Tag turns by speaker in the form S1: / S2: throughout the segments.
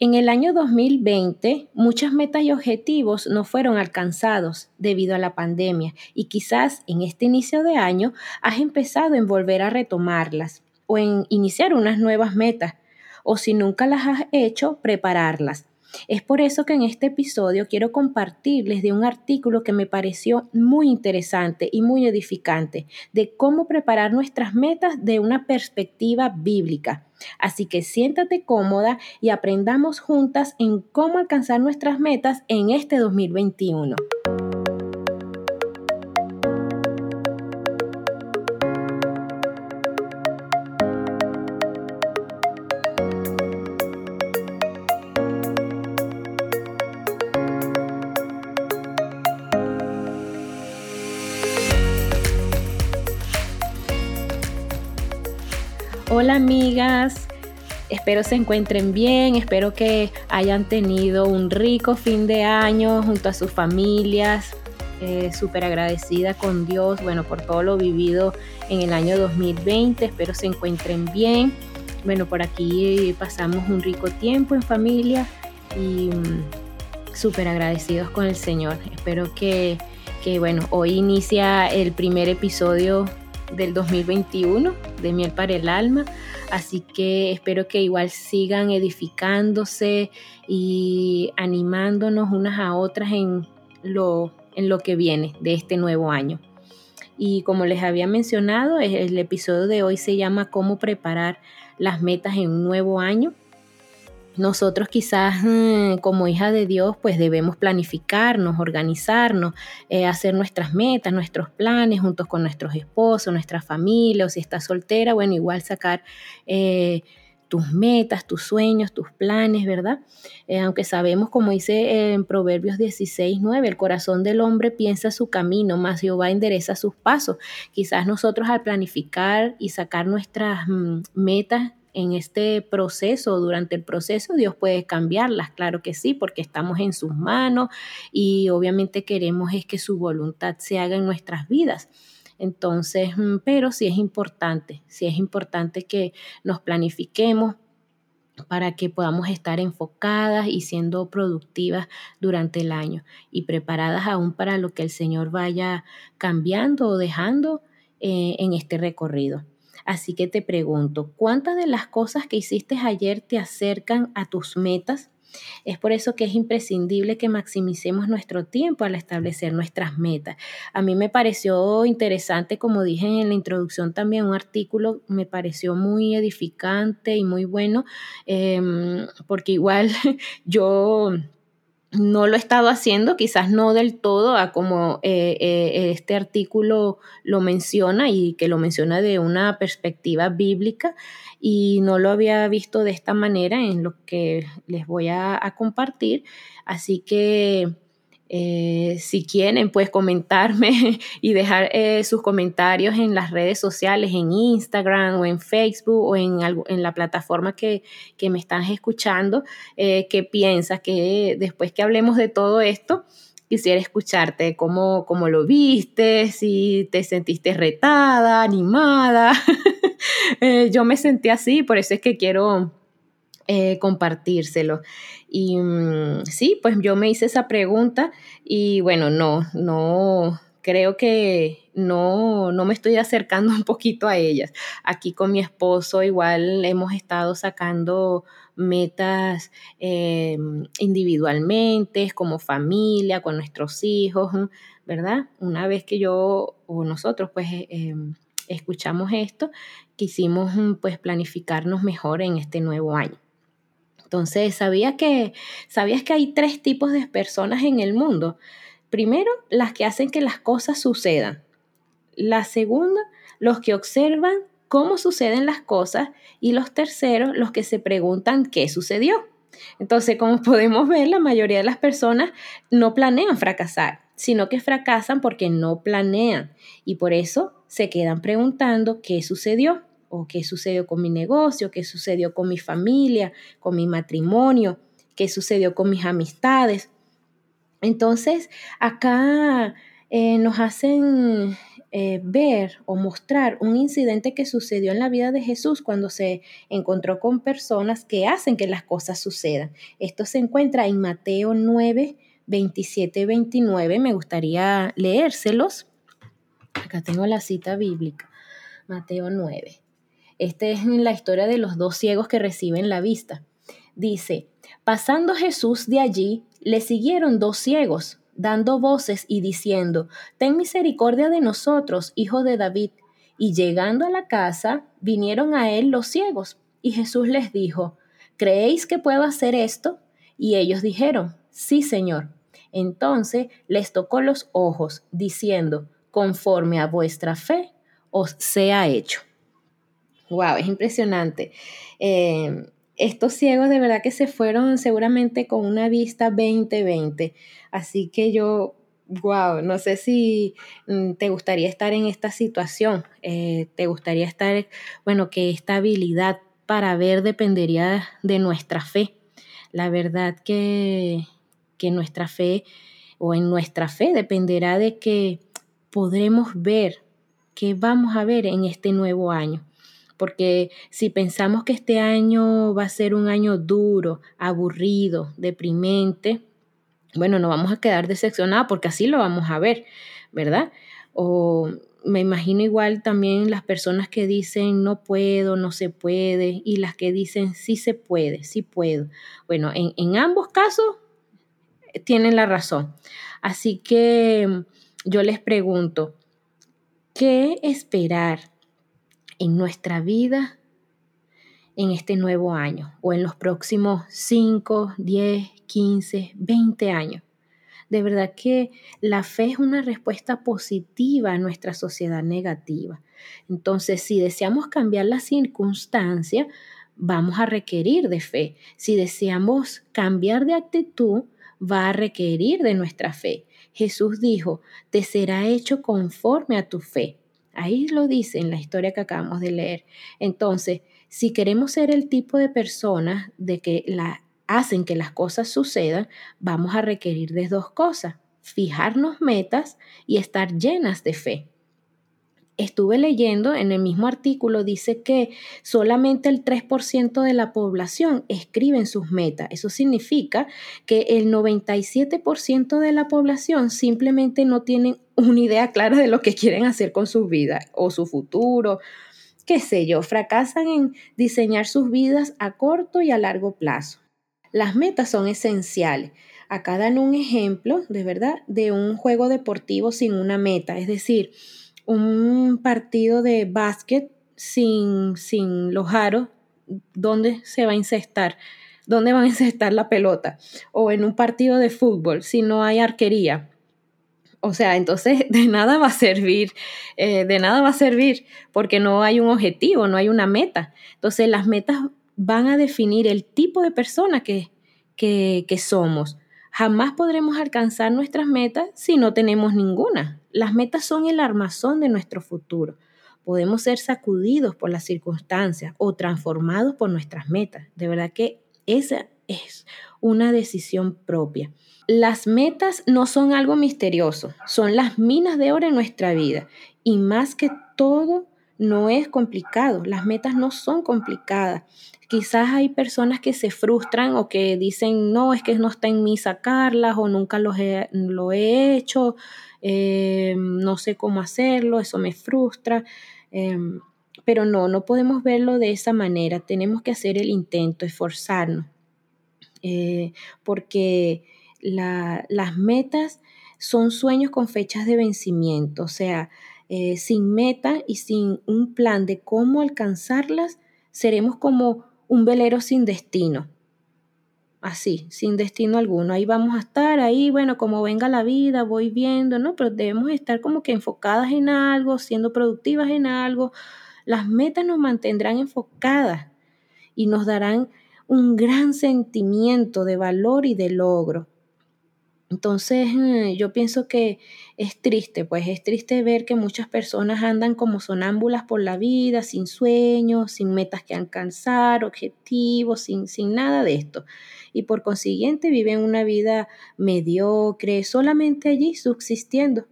S1: En el año 2020, muchas metas y objetivos no fueron alcanzados debido a la pandemia y quizás en este inicio de año has empezado en volver a retomarlas o en iniciar unas nuevas metas o si nunca las has hecho, prepararlas. Es por eso que en este episodio quiero compartirles de un artículo que me pareció muy interesante y muy edificante de cómo preparar nuestras metas de una perspectiva bíblica. Así que siéntate cómoda y aprendamos juntas en cómo alcanzar nuestras metas en este 2021. Amigas, espero se encuentren bien, espero que hayan tenido un rico fin de año junto a sus familias. Eh, Súper agradecida con Dios, bueno, por todo lo vivido en el año 2020, espero se encuentren bien. Bueno, por aquí pasamos un rico tiempo en familia y mm, súper agradecidos con el Señor. Espero que, que, bueno, hoy inicia el primer episodio del 2021 de Miel para el Alma. Así que espero que igual sigan edificándose y animándonos unas a otras en lo, en lo que viene de este nuevo año. Y como les había mencionado, el episodio de hoy se llama Cómo preparar las metas en un nuevo año nosotros quizás mm, como hija de Dios pues debemos planificarnos, organizarnos, eh, hacer nuestras metas, nuestros planes juntos con nuestros esposos, nuestra familia o si estás soltera, bueno, igual sacar eh, tus metas, tus sueños, tus planes, ¿verdad? Eh, aunque sabemos, como dice en Proverbios 16, 9, el corazón del hombre piensa su camino, más Jehová endereza sus pasos. Quizás nosotros al planificar y sacar nuestras mm, metas en este proceso, durante el proceso, Dios puede cambiarlas, claro que sí, porque estamos en sus manos y obviamente queremos es que su voluntad se haga en nuestras vidas. Entonces, mm, pero sí es importante, sí es importante que nos planifiquemos para que podamos estar enfocadas y siendo productivas durante el año y preparadas aún para lo que el Señor vaya cambiando o dejando eh, en este recorrido. Así que te pregunto, ¿cuántas de las cosas que hiciste ayer te acercan a tus metas? Es por eso que es imprescindible que maximicemos nuestro tiempo al establecer nuestras metas. A mí me pareció interesante, como dije en la introducción también, un artículo me pareció muy edificante y muy bueno, em, porque igual yo no lo he estado haciendo, quizás no del todo a como eh, eh, este artículo lo menciona y que lo menciona de una perspectiva bíblica y no lo había visto de esta manera en lo que les voy a compartir. Así que eh, si quieren, pues comentarme y dejar eh, sus comentarios en las redes sociales, en Instagram o en Facebook o en, en la plataforma que, me están escuchando, eh, qué piensas, que después que hablemos de todo esto, quisiera escucharte cómo, cómo lo viste, si te sentiste retada, animada. yo me sentí así, por eso es que quiero eh, compartírselo. Y mm, sí, pues yo me hice esa pregunta y bueno, no, no, creo que no, no me estoy acercando un poquito a ellas. Aquí con mi esposo igual hemos estado sacando metas eh, individualmente, como familia, con nuestros hijos, ¿verdad? Una vez que yo o nosotros pues eh, escuchamos esto, quisimos pues planificarnos mejor en este nuevo año. Entonces, ¿sabías que, ¿sabías que hay tres tipos de personas en el mundo? Primero, las que hacen que las cosas sucedan. La segunda, los que observan cómo suceden las cosas. Y los terceros, los que se preguntan qué sucedió. Entonces, como podemos ver, la mayoría de las personas no planean fracasar, sino que fracasan porque no planean. Y por eso se quedan preguntando qué sucedió o qué sucedió con mi negocio, qué sucedió con mi familia, con mi matrimonio, qué sucedió con mis amistades. Entonces, acá eh, nos hacen eh, ver o mostrar un incidente que sucedió en la vida de Jesús cuando se encontró con personas que hacen que las cosas sucedan. Esto se encuentra en Mateo 9, 27, 29. Me gustaría leérselos. Acá tengo la cita bíblica. Mateo 9. Esta es la historia de los dos ciegos que reciben la vista. Dice, pasando Jesús de allí, le siguieron dos ciegos dando voces y diciendo, Ten misericordia de nosotros, hijo de David. Y llegando a la casa, vinieron a él los ciegos. Y Jesús les dijo, ¿creéis que puedo hacer esto? Y ellos dijeron, Sí, Señor. Entonces les tocó los ojos, diciendo, conforme a vuestra fe os sea hecho. Wow, es impresionante. Eh, estos ciegos de verdad que se fueron seguramente con una vista 20-20. Así que yo, wow, no sé si mm, te gustaría estar en esta situación, eh, te gustaría estar, bueno, que esta habilidad para ver dependería de nuestra fe. La verdad que, que nuestra fe o en nuestra fe dependerá de que podremos ver qué vamos a ver en este nuevo año porque si pensamos que este año va a ser un año duro, aburrido, deprimente, bueno, no vamos a quedar decepcionados porque así lo vamos a ver, ¿verdad? O me imagino igual también las personas que dicen no puedo, no se puede, y las que dicen sí se puede, sí puedo. Bueno, en, en ambos casos eh, tienen la razón. Así que yo les pregunto, ¿qué esperar en nuestra vida en este nuevo año o en los próximos 5, 10, 15, 20 años. De verdad que la fe es una respuesta positiva a nuestra sociedad negativa. Entonces, si deseamos cambiar la circunstancia, vamos a requerir de fe. Si deseamos cambiar de actitud, va a requerir de nuestra fe. Jesús dijo, te será hecho conforme a tu fe. Ahí lo dice en la historia que acabamos de leer. Entonces, si queremos ser el tipo de personas de que la, hacen que las cosas sucedan, vamos a requerir de dos cosas, fijarnos metas y estar llenas de fe estuve leyendo en el mismo artículo, dice que solamente el 3% de la población escriben sus metas. Eso significa que el 97% de la población simplemente no tienen una idea clara de lo que quieren hacer con su vida o su futuro. Qué sé yo, fracasan en diseñar sus vidas a corto y a largo plazo. Las metas son esenciales. Acá dan un ejemplo, de verdad, de un juego deportivo sin una meta. Es decir, un partido de básquet sin, sin los aros, ¿dónde se va a incestar? ¿Dónde van a incestar la pelota? O en un partido de fútbol, si no hay arquería. O sea, entonces de nada va a servir, eh, de nada va a servir porque no hay un objetivo, no hay una meta. Entonces las metas van a definir el tipo de persona que, que, que somos. Jamás podremos alcanzar nuestras metas si no tenemos ninguna. Las metas son el armazón de nuestro futuro. Podemos ser sacudidos por las circunstancias o transformados por nuestras metas. De verdad que esa es una decisión propia. Las metas no son algo misterioso, son las minas de oro en nuestra vida. Y más que todo, no es complicado. Las metas no son complicadas. Quizás hay personas que se frustran o que dicen, no, es que no está en mí sacarlas o nunca lo he hecho, eh, no sé cómo hacerlo, eso me frustra. Em, pero no, no podemos verlo de esa manera. Tenemos que hacer el intento, esforzarnos. Eh, porque las metas son sueños con fechas de vencimiento. O sea, eh, sin meta y sin un plan de cómo alcanzarlas, seremos como un velero sin destino. Así, sin destino alguno. Ahí vamos a estar, ahí, bueno, como venga la vida, voy viendo, ¿no? Pero debemos estar como que enfocadas en algo, siendo productivas en algo. Las metas nos mantendrán enfocadas y nos darán un gran sentimiento de valor y de logro. Entonces, eh, yo pienso que es triste, pues es triste ver que muchas personas andan como sonámbulas por la vida, sin sueños, sin metas que alcanzar, objetivos, sin, sin nada de esto. Y por consiguiente viven una vida mediocre, solamente allí subsistiendo.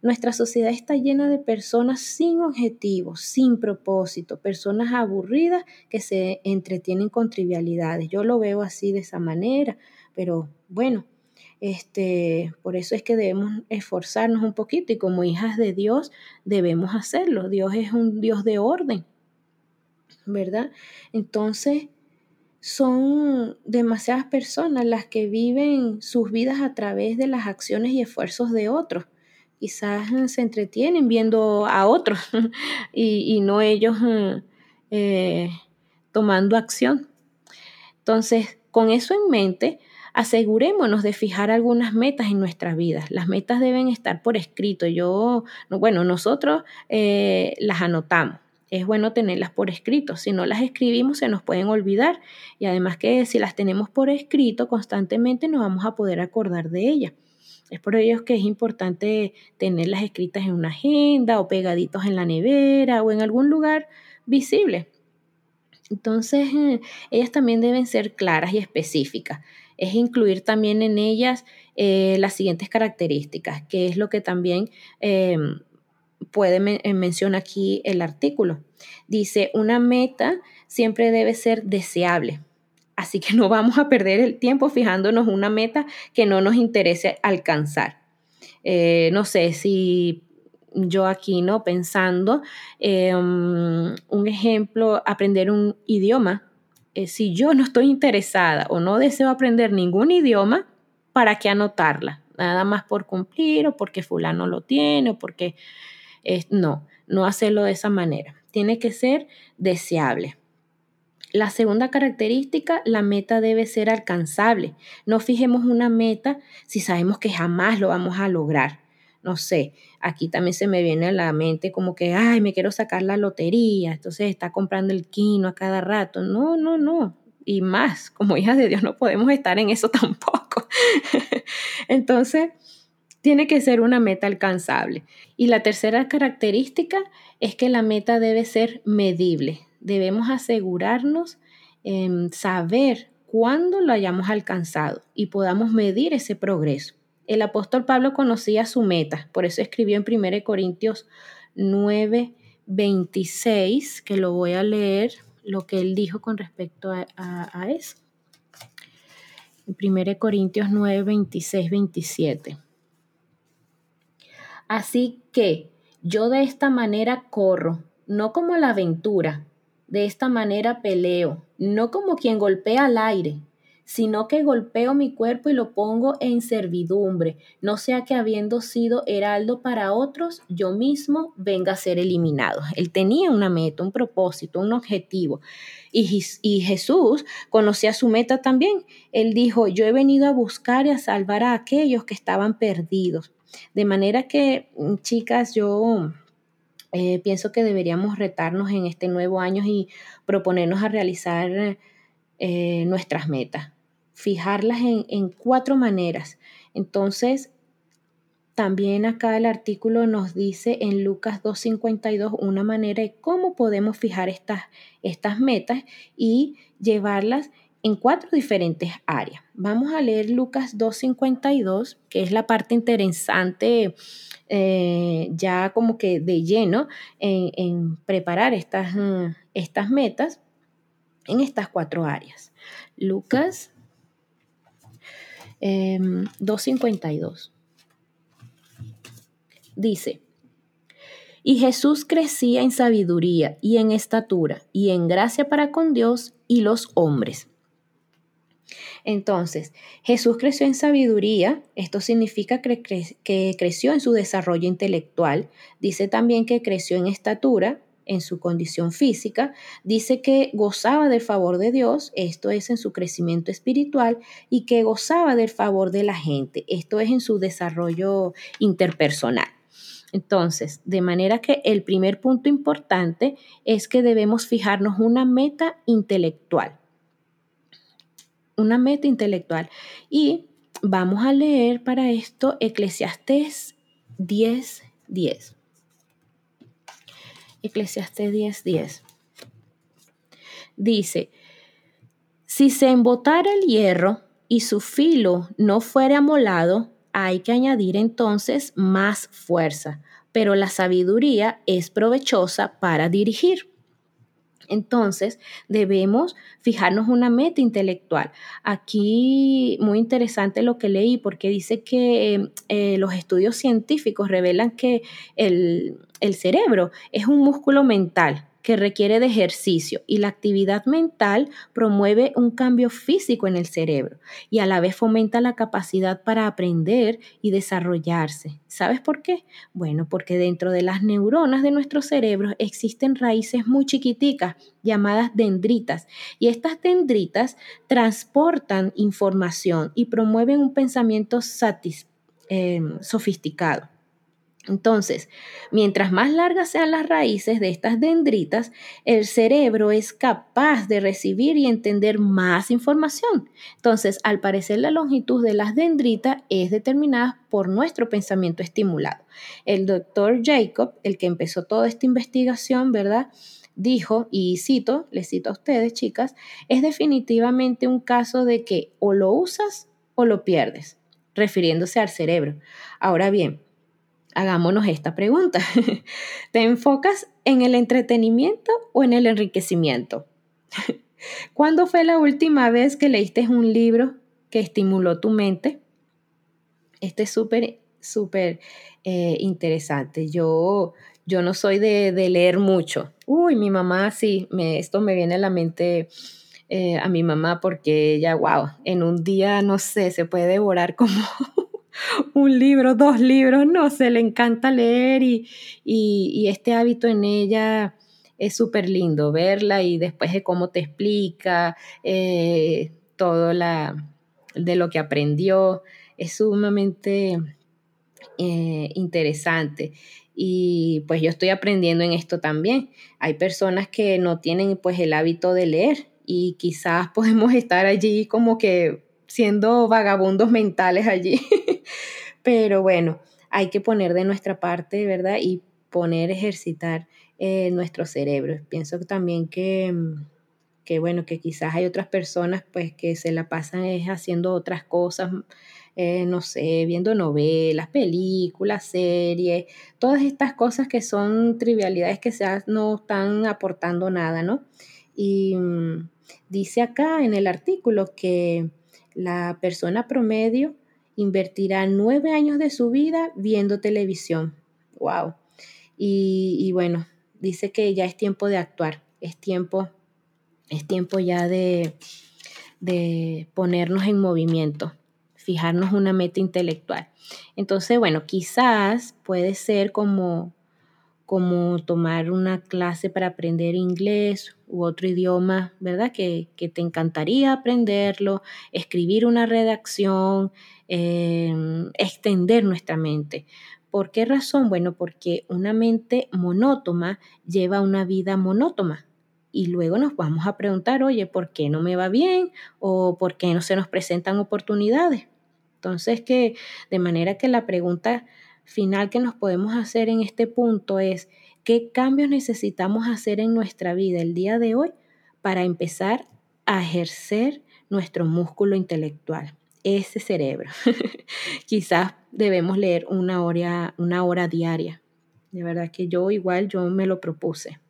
S1: Nuestra sociedad está llena de personas sin objetivos, sin propósito, personas aburridas que se entretienen con trivialidades. Yo lo veo así de esa manera, pero bueno, este, por eso es que debemos esforzarnos un poquito y como hijas de Dios debemos hacerlo. Dios es un Dios de orden, ¿verdad? Entonces, son demasiadas personas las que viven sus vidas a través de las acciones y esfuerzos de otros. Quizás se entretienen viendo a otros y, no ellos eh, tomando acción. Entonces, con eso en mente, asegurémonos de fijar algunas metas en nuestras vidas. Las metas deben estar por escrito. Yo, bueno, nosotros eh, las anotamos. Es bueno tenerlas por escrito. Si no las escribimos, se nos pueden olvidar. Y además que si las tenemos por escrito constantemente, nos vamos a poder acordar de ellas. Es por ello que es importante tenerlas escritas en una agenda o pegaditos en la nevera o en algún lugar visible. Entonces, eh, ellas también deben ser claras y específicas. Es incluir también en ellas eh, las siguientes características, que es lo que también em, puede mencionar aquí el artículo. Dice, una meta siempre debe ser deseable. Así que no vamos a perder el tiempo fijándonos una meta que no nos interese alcanzar. Eh, no sé si yo aquí, ¿no? Pensando, eh, un ejemplo, aprender un idioma. Eh, si yo no estoy interesada o no deseo aprender ningún idioma, ¿para qué anotarla? Nada más por cumplir o porque fulano lo tiene o porque... no, no hacerlo de esa manera. Tiene que ser deseable. La segunda característica, la meta debe ser alcanzable. No fijemos una meta si sabemos que jamás lo vamos a lograr no sé, aquí también se me viene a la mente como que, ay, me quiero sacar la lotería, entonces está comprando el quino a cada rato. No, no, no. Y más, como hijas de Dios no podemos estar en eso tampoco. entonces, tiene que ser una meta alcanzable. Y la tercera característica es que la meta debe ser medible. Debemos asegurarnos, en saber cuándo lo hayamos alcanzado y podamos medir ese progreso. El apóstol Pablo conocía su meta, por eso escribió en 1 Corintios 9, 26, que lo voy a leer, lo que él dijo con respecto a, eso. En 1 Corintios 9, 26, 27. Así que yo de esta manera corro, no como la aventura, de esta manera peleo, no como quien golpea al aire, sino que golpeo mi cuerpo y lo pongo en servidumbre, no sea que habiendo sido heraldo para otros, yo mismo venga a ser eliminado. Él tenía una meta, un propósito, un objetivo. Y, Jesús conocía su meta también. Él dijo, yo he venido a buscar y a salvar a aquellos que estaban perdidos. De manera que, mm, chicas, yo eh, pienso que deberíamos retarnos en este nuevo año y proponernos a realizar eh, nuestras metas fijarlas en, cuatro maneras. Entonces, también acá el artículo nos dice en Lucas 2.52 una manera de cómo podemos fijar estas, estas metas y llevarlas en cuatro diferentes áreas. Vamos a leer Lucas 2.52, que es la parte interesante eh, ya como que de lleno en, preparar estas, estas metas en estas cuatro áreas. Lucas 2.52. Em, Dice, y Jesús crecía en sabiduría y en estatura y en gracia para con Dios y los hombres. Entonces, Jesús creció en sabiduría, esto significa que, que, creció en su desarrollo intelectual, dice también que creció en estatura, en su condición física, dice que gozaba del favor de Dios, esto es en su crecimiento espiritual, y que gozaba del favor de la gente, esto es en su desarrollo interpersonal. Entonces, de manera que el primer punto importante es que debemos fijarnos una meta intelectual. Una meta intelectual. Y vamos a leer para esto Eclesiastés 10, 10. Eclesiastés 10:10. Dice, si se embotara el hierro y su filo no fuere amolado, hay que añadir entonces más fuerza, pero la sabiduría es provechosa para dirigir. Entonces, debemos fijarnos una meta intelectual. Aquí, muy interesante lo que leí, porque dice que eh, los estudios científicos revelan que el cerebro es un músculo mental que requiere de ejercicio y la actividad mental promueve un cambio físico en el cerebro y a la vez fomenta la capacidad para aprender y desarrollarse. ¿Sabes por qué? Bueno, porque dentro de las neuronas de nuestro cerebro existen raíces muy chiquiticas llamadas dendritas y estas dendritas transportan información y promueven un pensamiento eh, sofisticado. Entonces, mientras más largas sean las raíces de estas dendritas, el cerebro es capaz de recibir y entender más información. Entonces, al parecer la longitud de las dendritas es determinada por nuestro pensamiento estimulado. El doctor Jacob, el que empezó toda esta investigación, ¿verdad? Dijo, y cito, les cito a ustedes, chicas, es definitivamente un caso de que o lo usas o lo pierdes, refiriéndose al cerebro. Ahora bien, hagámonos esta pregunta. ¿Te enfocas en el entretenimiento o en el enriquecimiento? ¿Cuándo fue la última vez que leíste un libro que estimuló tu mente? Este es súper, súper eh, interesante. Yo, yo no soy de, leer mucho. Uy, mi mamá sí, me, esto me viene a la mente eh, a mi mamá porque ella, wow, en un día, no sé, se puede devorar como un libro, dos libros, no sé, le encanta leer y, este hábito en ella es súper lindo verla y después de cómo te explica eh, todo la, de lo que aprendió, es sumamente eh, interesante. Y pues yo estoy aprendiendo en esto también. Hay personas que no tienen pues el hábito de leer y quizás podemos estar allí como que siendo vagabundos mentales allí. Pero bueno, hay que poner de nuestra parte, ¿verdad? Y poner, ejercitar eh, nuestro cerebro. Pienso también que, mm, que, bueno, que quizás hay otras personas pues que se la pasan es haciendo otras cosas, eh, no sé, viendo novelas, películas, series, todas estas cosas que son trivialidades que no están aportando nada, ¿no? Y mm, dice acá en el artículo que la persona promedio invertirá nueve años de su vida viendo televisión. ¡Wow! Y, bueno, dice que ya es tiempo de actuar, es tiempo, es tiempo ya de, de ponernos en movimiento, fijarnos una meta intelectual. Entonces, bueno, quizás puede ser como como tomar una clase para aprender inglés u otro idioma, ¿verdad? Que, te encantaría aprenderlo, escribir una redacción, em, extender nuestra mente. ¿Por qué razón? Bueno, porque una mente monótona lleva una vida monótona. Y luego nos vamos a preguntar, oye, ¿por qué no me va bien? ¿O por qué no se nos presentan oportunidades? Entonces, que de manera que la pregunta final que nos podemos hacer en este punto es qué cambios necesitamos hacer en nuestra vida el día de hoy para empezar a ejercer nuestro músculo intelectual, ese cerebro. Quizás debemos leer una hora, una hora diaria. De verdad que yo igual yo me lo propuse.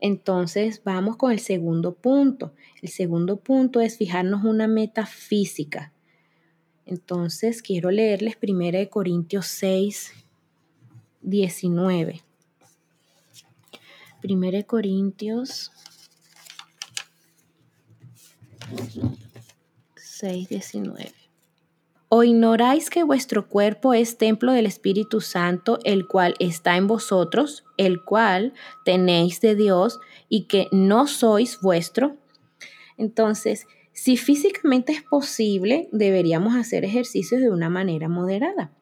S1: Entonces vamos con el segundo punto. El segundo punto es fijarnos una meta física. Entonces quiero leerles 1 Corintios 6, 19. 1 Corintios 6, 19. ¿O ignoráis que vuestro cuerpo es templo del Espíritu Santo, el cual está en vosotros, el cual tenéis de Dios y que no sois vuestro? Entonces, si físicamente es posible, deberíamos hacer ejercicios de una manera moderada.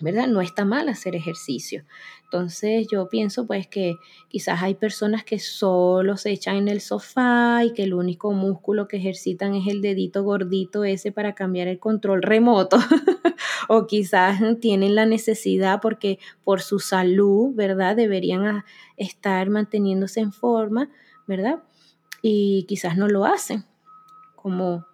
S1: ¿verdad? No está mal hacer ejercicio. Entonces yo pienso pues que quizás hay personas que solo se echan en el sofá y que el único músculo que ejercitan es el dedito gordito ese para cambiar el control remoto. o quizás tienen la necesidad porque por su salud, ¿verdad? Deberían estar manteniéndose en forma, ¿verdad? Y quizás no lo hacen como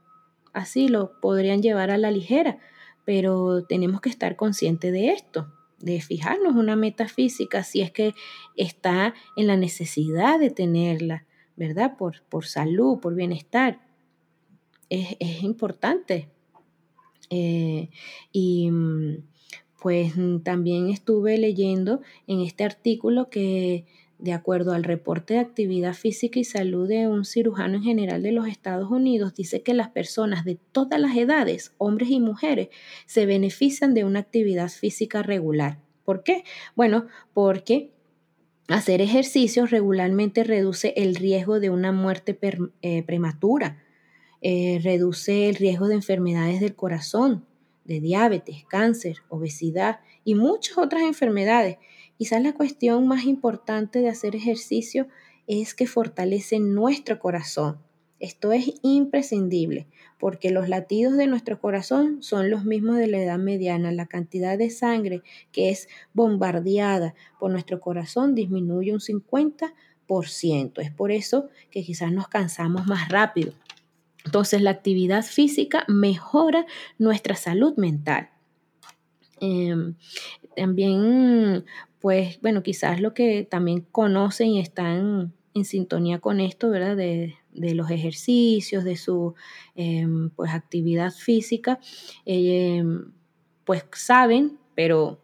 S1: así lo podrían llevar a la ligera, pero tenemos que estar conscientes de esto, de fijarnos una meta física si es que está en la necesidad de tenerla, ¿verdad? Por, por salud, por bienestar. Es, importante. Eh, y mm, pues también estuve leyendo en este artículo que de acuerdo al reporte de actividad física y salud de un cirujano en general de los Estados Unidos, dice que las personas de todas las edades, hombres y mujeres, se benefician de una actividad física regular. ¿Por qué? Bueno, porque hacer ejercicios regularmente reduce el riesgo de una muerte eh, prematura, eh, reduce el riesgo de enfermedades del corazón, de diabetes, cáncer, obesidad y muchas otras enfermedades Quizás la cuestión más importante de hacer ejercicio es que fortalece nuestro corazón. Esto es imprescindible porque los latidos de nuestro corazón son los mismos de la edad mediana. La cantidad de sangre que es bombardeada por nuestro corazón disminuye un 50%. Es por eso que quizás nos cansamos más rápido. Entonces la actividad física mejora nuestra salud mental. Em, también pues bueno, quizás lo que también conocen y están en sintonía con esto, ¿verdad? De, los ejercicios, de su em, pues actividad física, em, pues saben, pero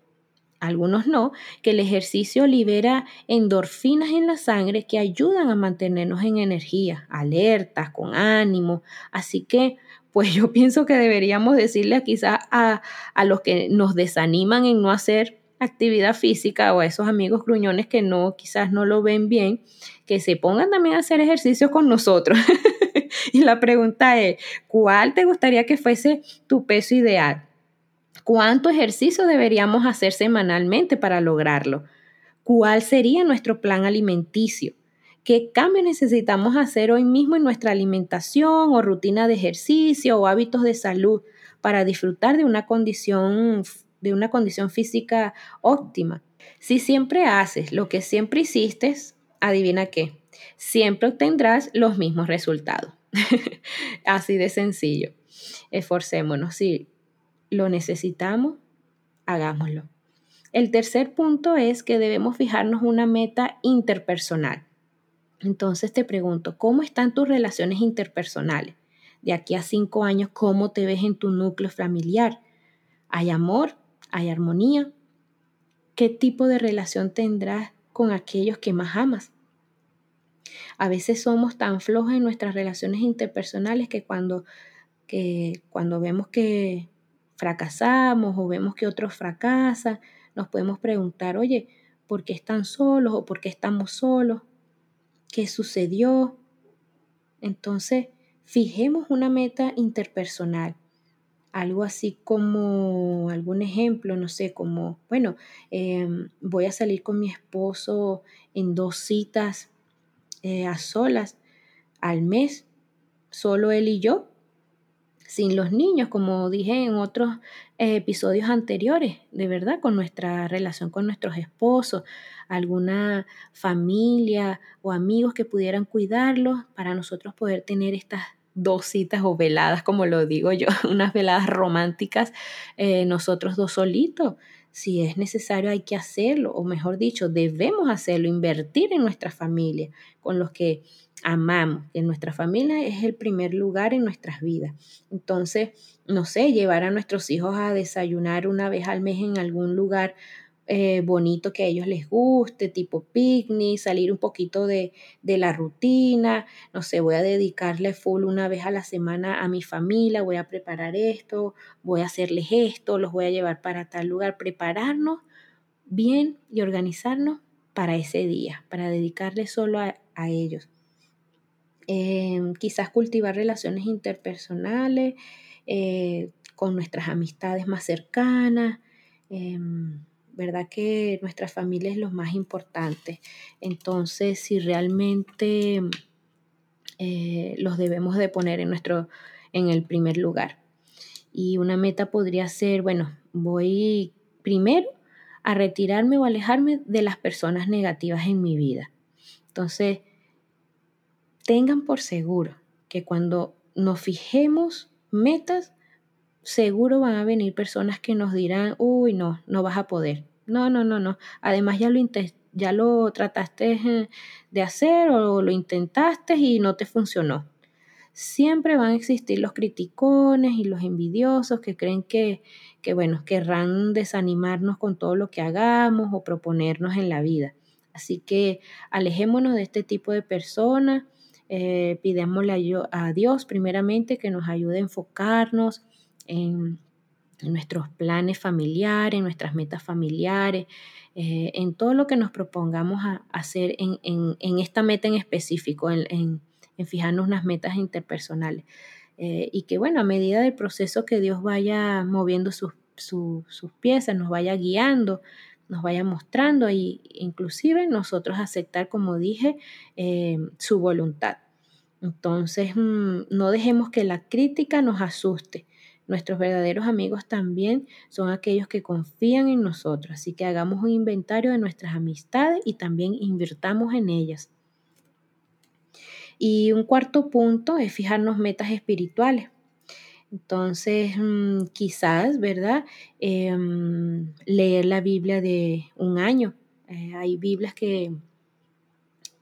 S1: algunos no, que el ejercicio libera endorfinas en la sangre que ayudan a mantenernos en energía, alertas, con ánimo. Así que, pues yo pienso que deberíamos decirle quizás a, a los que nos desaniman en no hacer actividad física o a esos amigos gruñones que no, quizás no lo ven bien, que se pongan también a hacer ejercicio con nosotros. y la pregunta es, ¿cuál te gustaría que fuese tu peso ideal? ¿Cuánto ejercicio deberíamos hacer semanalmente para lograrlo? ¿Cuál sería nuestro plan alimenticio? ¿Qué cambios necesitamos hacer hoy mismo en nuestra alimentación o rutina de ejercicio o hábitos de salud para disfrutar de una condición de una condición física óptima. Si siempre haces lo que siempre hiciste, adivina qué, siempre obtendrás los mismos resultados. Así de sencillo. Esforcémonos. Si lo necesitamos, hagámoslo. El tercer punto es que debemos fijarnos una meta interpersonal. Entonces te pregunto, ¿cómo están tus relaciones interpersonales? De aquí a cinco años, ¿cómo te ves en tu núcleo familiar? ¿Hay amor? ¿Hay armonía? ¿Qué tipo de relación tendrás con aquellos que más amas? A veces somos tan flojos en nuestras relaciones interpersonales que cuando, que cuando vemos que fracasamos o vemos que otros fracasan, nos podemos preguntar, oye, ¿por qué están solos o por qué estamos solos? ¿Qué sucedió? Entonces, fijemos una meta interpersonal algo así como algún ejemplo, no sé, como, bueno, em, voy a salir con mi esposo en dos citas eh, a solas al mes, solo él y yo, sin los niños, como dije en otros eh, episodios anteriores, de verdad, con nuestra relación con nuestros esposos, alguna familia o amigos que pudieran cuidarlos para nosotros poder tener estas dos citas o veladas, como lo digo yo, unas veladas románticas, eh, nosotros dos solitos. Si es necesario hay que hacerlo, o mejor dicho, debemos hacerlo, invertir en nuestra familia, con los que amamos, que nuestra familia es el primer lugar en nuestras vidas. Entonces, no sé, llevar a nuestros hijos a desayunar una vez al mes en algún lugar eh, bonito que a ellos les guste, tipo picnic, salir un poquito de, de, la rutina, no sé, voy a dedicarle full una vez a la semana a mi familia, voy a preparar esto, voy a hacerles esto, los voy a llevar para tal lugar, prepararnos bien y organizarnos para ese día, para dedicarle solo a, ellos. Em, quizás cultivar relaciones interpersonales eh, con nuestras amistades más cercanas. Em, ¿verdad? Que nuestra familia es lo más importante. Entonces, si realmente eh, los debemos de poner en, nuestro, en el primer lugar. Y una meta podría ser, bueno, voy primero a retirarme o alejarme de las personas negativas en mi vida. Entonces, tengan por seguro que cuando nos fijemos metas, seguro van a venir personas que nos dirán, uy, no, no vas a poder. No, no, no, no. Además ya lo, ya lo trataste eh, de hacer o lo intentaste y no te funcionó. Siempre van a existir los criticones y los envidiosos que creen que, que bueno, querrán desanimarnos con todo lo que hagamos o proponernos en la vida. Así que alejémonos de este tipo de personas, eh, pidémosle a Dios primeramente que nos ayude a enfocarnos en, nuestros planes familiares, en nuestras metas familiares, eh, en todo lo que nos propongamos a, hacer en, esta meta en específico, en, fijarnos unas metas interpersonales. Eh, y que bueno, a medida del proceso que Dios vaya moviendo sus, sus piezas, nos vaya guiando, nos vaya mostrando e inclusive nosotros aceptar, como dije, eh, su voluntad. Entonces, mm, no dejemos que la crítica nos asuste. Nuestros verdaderos amigos también son aquellos que confían en nosotros, así que hagamos un inventario de nuestras amistades y también invirtamos en ellas. Y un cuarto punto es fijarnos metas espirituales. Entonces, mm, quizás, ¿verdad? Em, leer la Biblia de un año. Eh, hay Biblias que,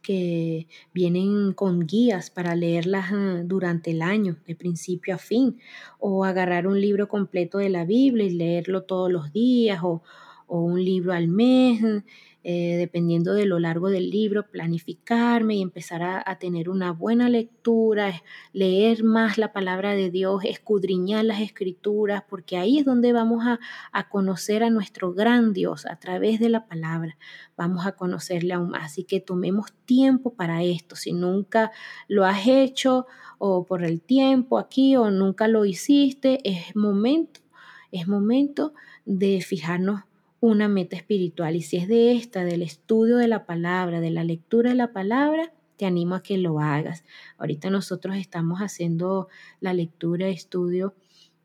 S1: que vienen con guías para leerlas ah, durante el año, de principio a fin, o agarrar un libro completo de la Biblia y leerlo todos los días, o, o un libro al mes. Eh, dependiendo de lo largo del libro, planificarme y empezar a, tener una buena lectura, leer más la palabra de Dios, escudriñar las escrituras, porque ahí es donde vamos a, a conocer a nuestro gran Dios a través de la palabra. Vamos a conocerle aún más. Así que tomemos tiempo para esto. Si nunca lo has hecho o por el tiempo aquí o nunca lo hiciste, es momento, es momento de fijarnos una meta espiritual. Y si es de esta, del estudio de la palabra, de la lectura de la palabra, te animo a que lo hagas. Ahorita nosotros estamos haciendo la lectura, estudio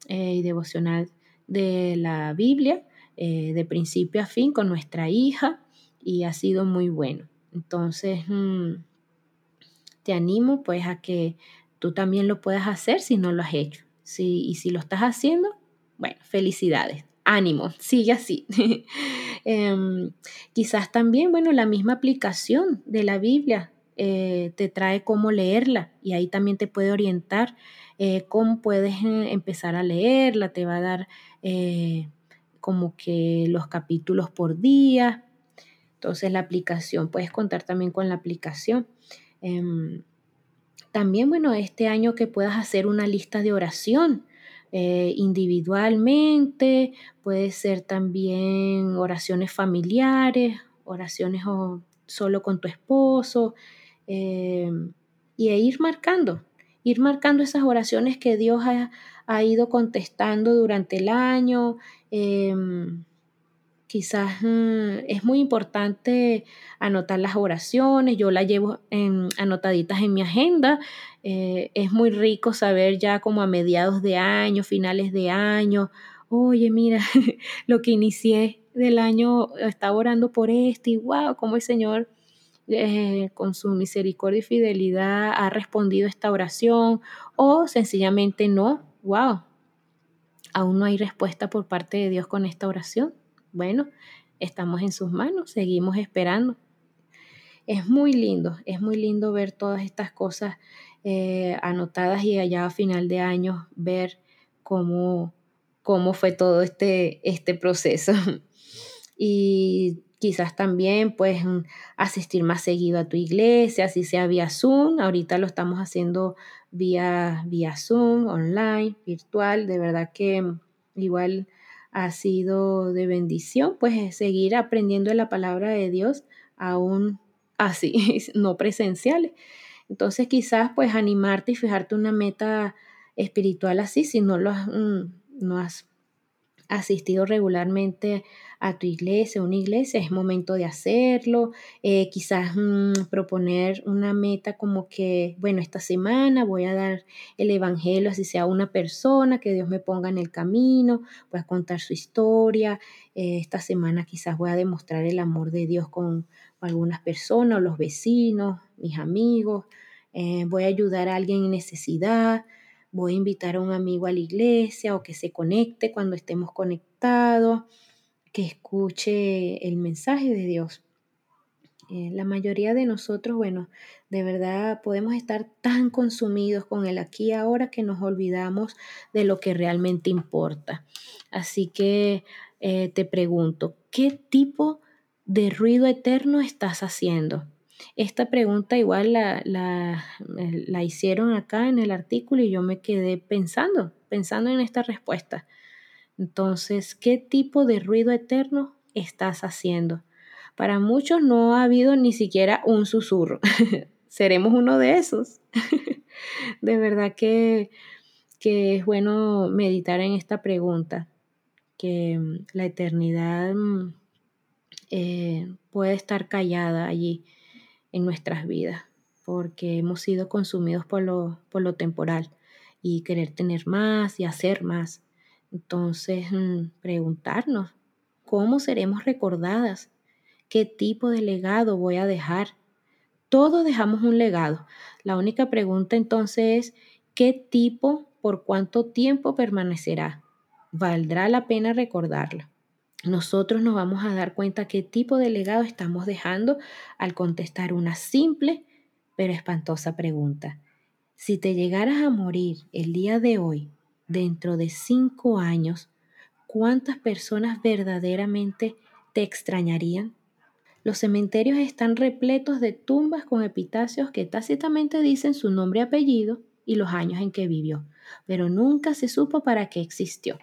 S1: eh, y devocional de la Biblia, eh, de principio a fin, con nuestra hija, y ha sido muy bueno. Entonces, mm, te animo pues a que tú también lo puedas hacer si no lo has hecho. y si lo estás haciendo, bueno, felicidades ánimo, sigue así. Em, quizás también, bueno, la misma aplicación de la Biblia eh, te trae cómo leerla y ahí también te puede orientar eh, cómo puedes eh, empezar a leerla, te va a dar como que los capítulos por día. Entonces la aplicación, puedes contar también con la aplicación. Em, también, bueno, este año que puedas hacer una lista de oración eh, individualmente, puede ser también oraciones familiares, oraciones solo con tu esposo, eh, y e ir marcando, ir marcando esas oraciones que Dios ha, ido contestando durante el año. Em, quizás mm, es muy importante anotar las oraciones, yo las llevo anotaditas en mi agenda, eh, es muy rico saber ya como a mediados de año, finales de año, oye, mira, lo que inicié del año, estaba orando por esto y wow, como el Señor eh, con su misericordia y fidelidad ha respondido esta oración o sencillamente no, wow, aún no hay respuesta por parte de Dios con esta oración bueno, estamos en sus manos, seguimos esperando. Es muy lindo, es muy lindo ver todas estas cosas eh, anotadas y allá a final de año ver cómo, cómo fue todo este, este proceso. y quizás también pues asistir más seguido a tu iglesia, así sea vía Zoom. Ahorita lo estamos haciendo vía, vía Zoom, online, virtual. De verdad que igual ha sido de bendición, pues seguir aprendiendo la palabra de Dios aún así, no presenciales. Entonces quizás pues animarte y fijarte una meta espiritual así, si no lo has, mm, no has asistido regularmente a tu iglesia, una iglesia, es momento de hacerlo. Eh, quizás mm, proponer una meta como que, bueno, esta semana voy a dar el Evangelio, así sea una persona que Dios me ponga en el camino, voy a contar su historia. Eh, esta semana quizás voy a demostrar el amor de Dios con algunas personas, los vecinos, mis amigos. Eh, voy a ayudar a alguien en necesidad voy a invitar a un amigo a la iglesia o que se conecte cuando estemos conectados, que escuche el mensaje de Dios. Eh, la mayoría de nosotros, bueno, de verdad podemos estar tan consumidos con el aquí y ahora que nos olvidamos de lo que realmente importa. Así que eh, te pregunto, ¿qué tipo de ruido eterno estás haciendo? Esta pregunta igual la, la, eh, la hicieron acá en el artículo y yo me quedé pensando, pensando en esta respuesta. Entonces, ¿qué tipo de ruido eterno estás haciendo? Para muchos no ha habido ni siquiera un susurro. Seremos uno de esos. de verdad que, que es bueno meditar en esta pregunta, que mm, la eternidad mm, eh, puede estar callada allí en nuestras vidas, porque hemos sido consumidos por lo, por lo temporal y querer tener más y hacer más. Entonces, mm, preguntarnos, ¿cómo seremos recordadas? ¿Qué tipo de legado voy a dejar? Todos dejamos un legado. La única pregunta entonces es, ¿qué tipo, por cuánto tiempo permanecerá? ¿Valdrá la pena recordarlo? Nosotros nos vamos a dar cuenta qué tipo de legado estamos dejando al contestar una simple pero espantosa pregunta. Si te llegaras a morir el día de hoy, dentro de cinco años, ¿cuántas personas verdaderamente te extrañarían? Los cementerios están repletos de tumbas con epitafios que tácitamente dicen su nombre y apellido y los años en que vivió, pero nunca se supo para qué existió.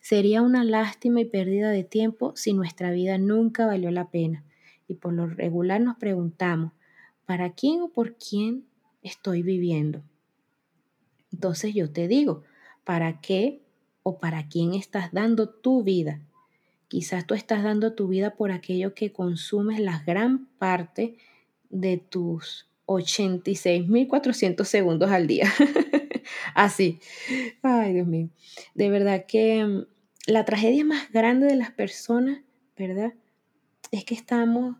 S1: Sería una lástima y pérdida de tiempo si nuestra vida nunca valió la pena. Y por lo regular nos preguntamos, ¿para quién o por quién estoy viviendo? Entonces yo te digo, ¿para qué o para quién estás dando tu vida? Quizás tú estás dando tu vida por aquello que consumes la gran parte de tus 86.400 segundos al día. Así. Ay, Dios mío. De verdad que mm, la tragedia más grande de las personas, ¿verdad? Es que estamos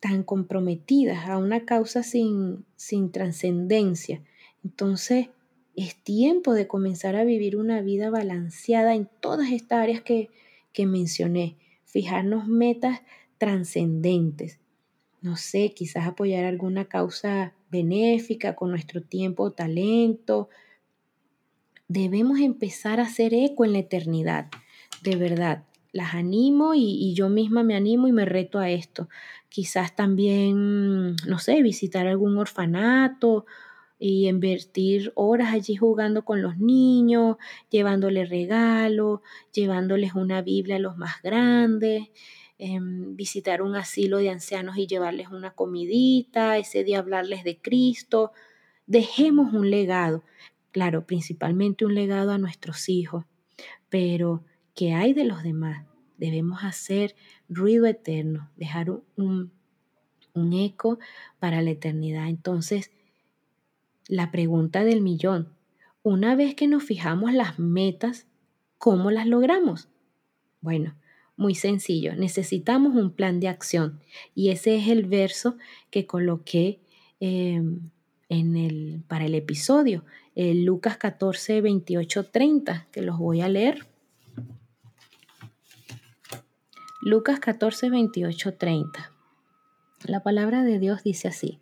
S1: tan comprometidas a una causa sin, sin trascendencia. Entonces, es tiempo de comenzar a vivir una vida balanceada en todas estas áreas que, que mencioné, fijarnos metas trascendentes. No sé, quizás apoyar alguna causa con nuestro tiempo o talento. Debemos empezar a hacer eco en la eternidad, de verdad. Las animo y, y yo misma me animo y me reto a esto. Quizás también, no sé, visitar algún orfanato y invertir horas allí jugando con los niños, llevándoles regalos, llevándoles una Biblia a los más grandes, em, visitar un asilo de ancianos y llevarles una comidita, ese día hablarles de Cristo. Dejemos un legado, claro, principalmente un legado a nuestros hijos, pero ¿qué hay de los demás? Debemos hacer ruido eterno, dejar un, un eco para la eternidad. Entonces, la pregunta del millón. Una vez que nos fijamos las metas, ¿cómo las logramos? Bueno, muy sencillo, necesitamos un plan de acción y ese es el verso que coloqué em, en el, para el episodio, el Lucas 14, 28, 30, que los voy a leer. Lucas 14, 28, 30. La palabra de Dios dice así,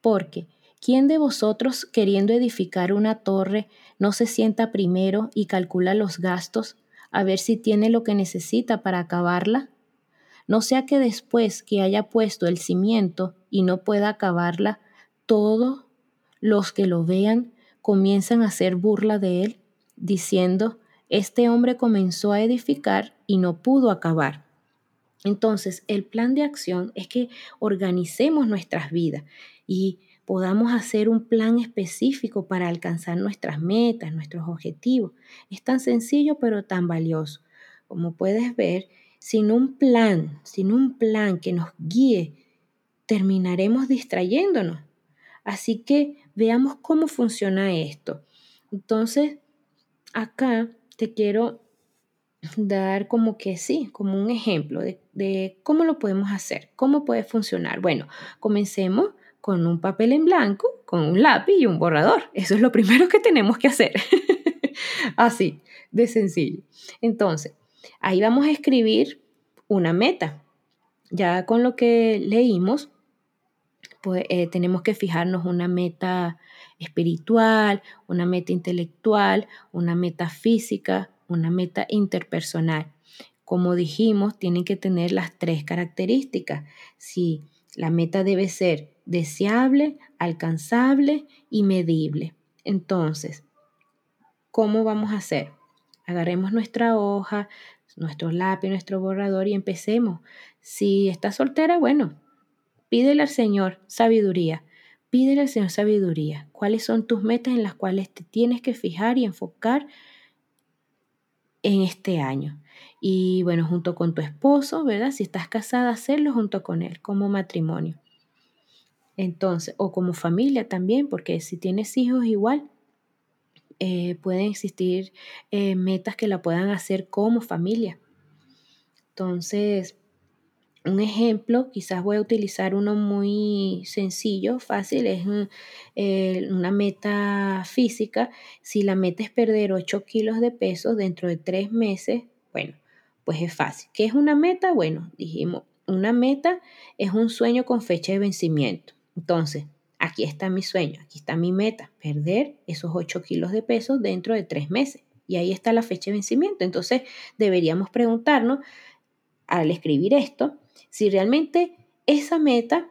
S1: porque ¿Quién de vosotros, queriendo edificar una torre, no se sienta primero y calcula los gastos a ver si tiene lo que necesita para acabarla? No sea que después que haya puesto el cimiento y no pueda acabarla, todos los que lo vean comienzan a hacer burla de él, diciendo, este hombre comenzó a edificar y no pudo acabar. Entonces, el plan de acción es que organicemos nuestras vidas y podamos hacer un plan específico para alcanzar nuestras metas, nuestros objetivos. Es tan sencillo pero tan valioso. Como puedes ver, sin un plan, sin un plan que nos guíe, terminaremos distrayéndonos. Así que veamos cómo funciona esto. Entonces, acá te quiero dar como que sí, como un ejemplo de, cómo lo podemos hacer, cómo puede funcionar. Bueno, comencemos con un papel en blanco, con un lápiz y un borrador. Eso es lo primero que tenemos que hacer. Así, de sencillo. Entonces, ahí vamos a escribir una meta. Ya con lo que leímos, pues eh, tenemos que fijarnos una meta espiritual, una meta intelectual, una meta física, una meta interpersonal. Como dijimos, tienen que tener las tres características. Si la meta debe ser deseable, alcanzable y medible. Entonces, ¿cómo vamos a hacer? Agarremos nuestra hoja, nuestro lápiz, nuestro borrador y empecemos. Si estás soltera, bueno, pídele al Señor sabiduría. Pídele al Señor sabiduría. ¿Cuáles son tus metas en las cuales te tienes que fijar y enfocar en este año? Y bueno, junto con tu esposo, ¿verdad? Si estás casada, hacerlo junto con él como matrimonio. Entonces, o como familia también, porque si tienes hijos igual, eh, pueden existir eh, metas que la puedan hacer como familia. Entonces, un ejemplo, quizás voy a utilizar uno muy sencillo, fácil, es eh, una meta física. Si la meta es perder 8 kilos de peso dentro de 3 meses, bueno, pues es fácil. ¿Qué es una meta? Bueno, dijimos, una meta es un sueño con fecha de vencimiento. Entonces, aquí está mi sueño, aquí está mi meta, perder esos 8 kilos de peso dentro de 3 meses. Y ahí está la fecha de vencimiento. Entonces, deberíamos preguntarnos, al escribir esto, si realmente esa meta,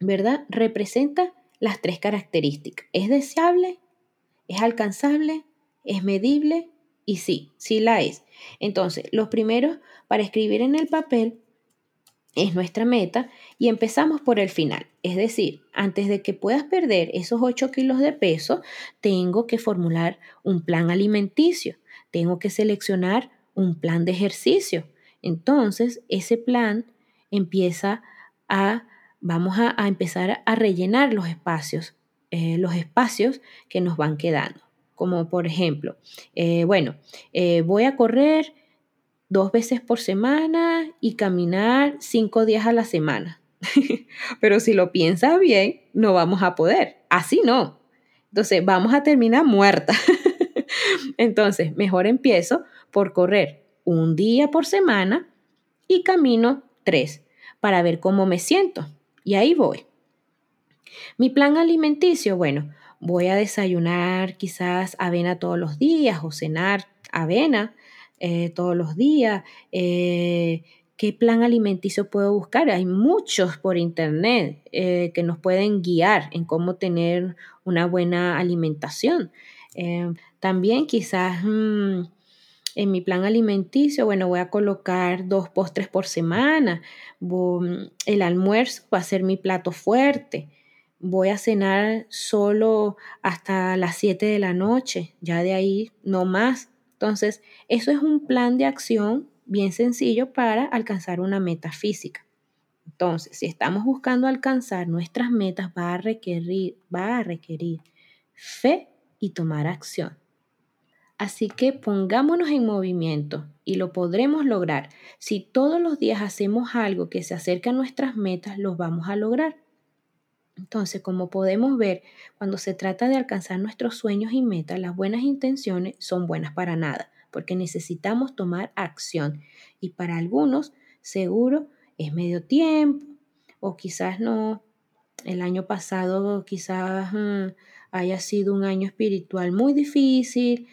S1: ¿verdad? Representa las tres características. ¿Es deseable? ¿Es alcanzable? ¿Es medible? Y sí, sí la es. Entonces, los primeros para escribir en el papel es nuestra meta y empezamos por el final. Es decir, antes de que puedas perder esos 8 kilos de peso, tengo que formular un plan alimenticio, tengo que seleccionar un plan de ejercicio, entonces, ese plan empieza a, vamos a, empezar a rellenar los espacios, eh, los espacios que nos van quedando. Como por ejemplo, eh, bueno, eh, voy a correr dos veces por semana y caminar cinco días a la semana. Pero si lo piensas bien, no vamos a poder. Así no. Entonces, vamos a terminar muerta. Entonces, mejor empiezo por correr un día por semana y camino tres para ver cómo me siento. Y ahí voy. Mi plan alimenticio, bueno, voy a desayunar quizás avena todos los días o cenar avena eh, todos los días. Eh, ¿Qué plan alimenticio puedo buscar? Hay muchos por internet eh, que nos pueden guiar en cómo tener una buena alimentación. también quizás mm, en mi plan alimenticio, bueno, voy a colocar dos postres por semana. El almuerzo va a ser mi plato fuerte. Voy a cenar solo hasta las 7 de la noche, ya de ahí no más. Entonces, eso es un plan de acción bien sencillo para alcanzar una meta física. Entonces, si estamos buscando alcanzar nuestras metas, va a requerir, va a requerir fe y tomar acción. Así que pongámonos en movimiento y lo podremos lograr. Si todos los días hacemos algo que se acerca a nuestras metas, los vamos a lograr. Entonces, como podemos ver, cuando se trata de alcanzar nuestros sueños y metas, las buenas intenciones son buenas para nada, porque necesitamos tomar acción. Y para algunos, seguro, es medio tiempo, o quizás no. El año pasado quizás mm, haya sido un año espiritual muy difícil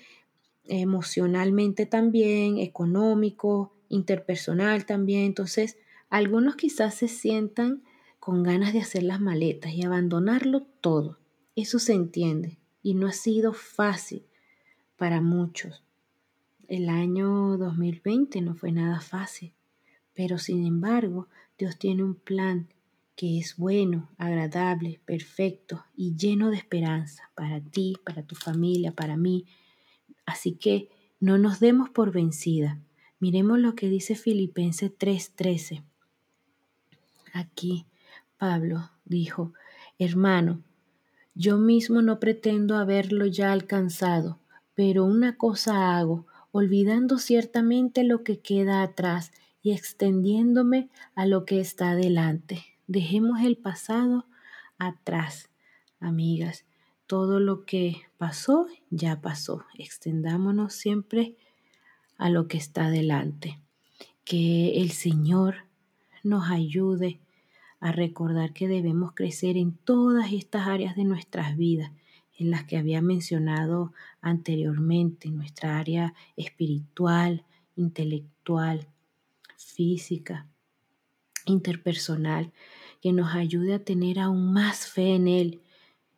S1: emocionalmente también, económico, interpersonal también. Entonces, algunos quizás se sientan con ganas de hacer las maletas y abandonarlo todo. Eso se entiende y no ha sido fácil para muchos. El año 2020 no fue nada fácil, pero sin embargo Dios tiene un plan que es bueno, agradable, perfecto y lleno de esperanza para ti, para tu familia, para mí, Así que no nos demos por vencida. Miremos lo que dice Filipenses 3:13. Aquí Pablo dijo, hermano, yo mismo no pretendo haberlo ya alcanzado, pero una cosa hago, olvidando ciertamente lo que queda atrás y extendiéndome a lo que está delante. Dejemos el pasado atrás, amigas. Todo lo que pasó, ya pasó. Extendámonos siempre a lo que está delante. Que el Señor nos ayude a recordar que debemos crecer en todas estas áreas de nuestras vidas, en las que había mencionado anteriormente, nuestra área espiritual, intelectual, física, interpersonal, que nos ayude a tener aún más fe en Él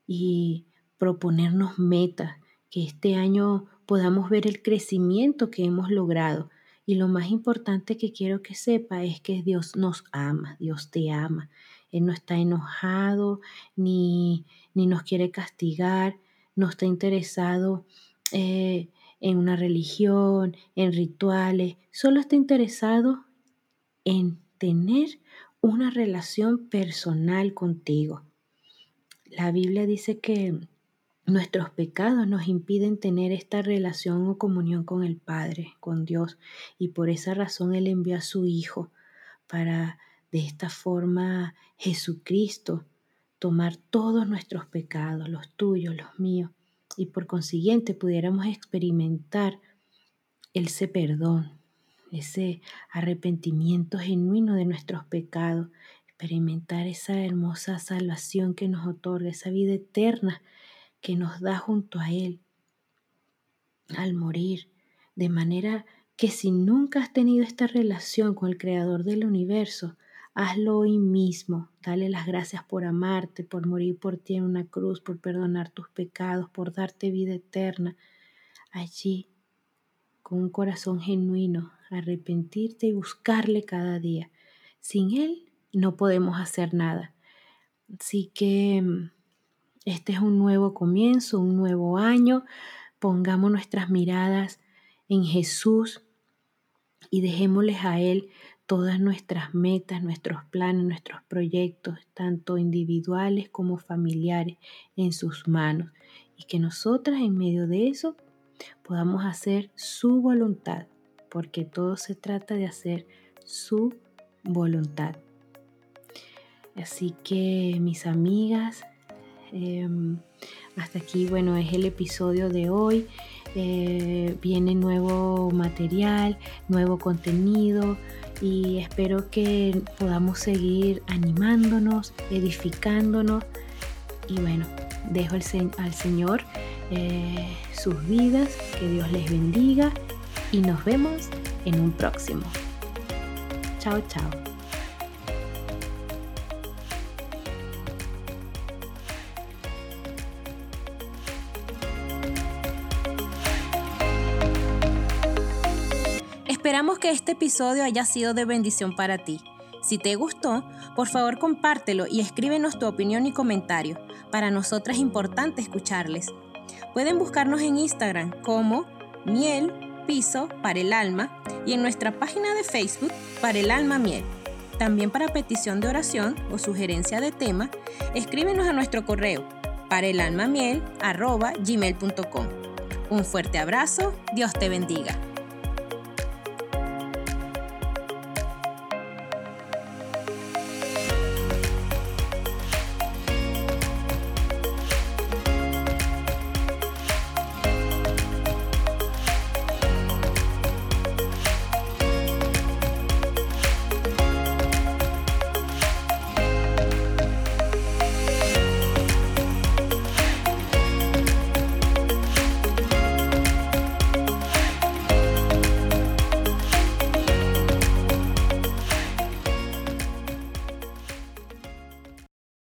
S1: y proponernos metas, que este año podamos ver el crecimiento que hemos logrado. Y lo más importante que quiero que sepa es que Dios nos ama, Dios te ama. Él no está enojado ni, ni nos quiere castigar, no está interesado eh, en una religión, en rituales, solo está interesado en tener una relación personal contigo. La Biblia dice que nuestros pecados nos impiden tener esta relación o comunión con el Padre, con Dios, y por esa razón Él envió a su Hijo para de esta forma Jesucristo tomar todos nuestros pecados, los tuyos, los míos, y por consiguiente pudiéramos experimentar ese perdón, ese arrepentimiento genuino de nuestros pecados, experimentar esa hermosa salvación que nos otorga, esa vida eterna que nos da junto a Él al morir, de manera que si nunca has tenido esta relación con el Creador del universo, hazlo hoy mismo. Dale las gracias por amarte, por morir por ti en una cruz, por perdonar tus pecados, por darte vida eterna. Allí, con un corazón genuino, arrepentirte y buscarle cada día. Sin Él no podemos hacer nada. Así que mm, este es un nuevo comienzo, un nuevo año. Pongamos nuestras miradas en Jesús y dejémosles a Él todas nuestras metas, nuestros planes, nuestros proyectos, tanto individuales como familiares, en sus manos. Y que nosotras en medio de eso podamos hacer su voluntad porque todo se trata de hacer su voluntad. Así que mis amigas, em, hasta aquí, bueno, es el episodio de hoy. Eh, viene nuevo material, nuevo contenido y espero que podamos seguir animándonos, edificándonos y bueno, dejo al Señor eh, sus vidas, que Dios les bendiga y nos vemos en un próximo. Chao, chao. Esperamos que este episodio haya sido de bendición para ti. Si te gustó, por favor compártelo y escríbenos tu opinión y comentario. Para nosotras es importante escucharles. Pueden buscarnos en Instagram como miel piso para el alma y en nuestra página de Facebook para el alma miel. También para petición de oración o sugerencia de tema, escríbenos a nuestro correo para el alma miel gmail.com. Un fuerte abrazo, Dios te bendiga.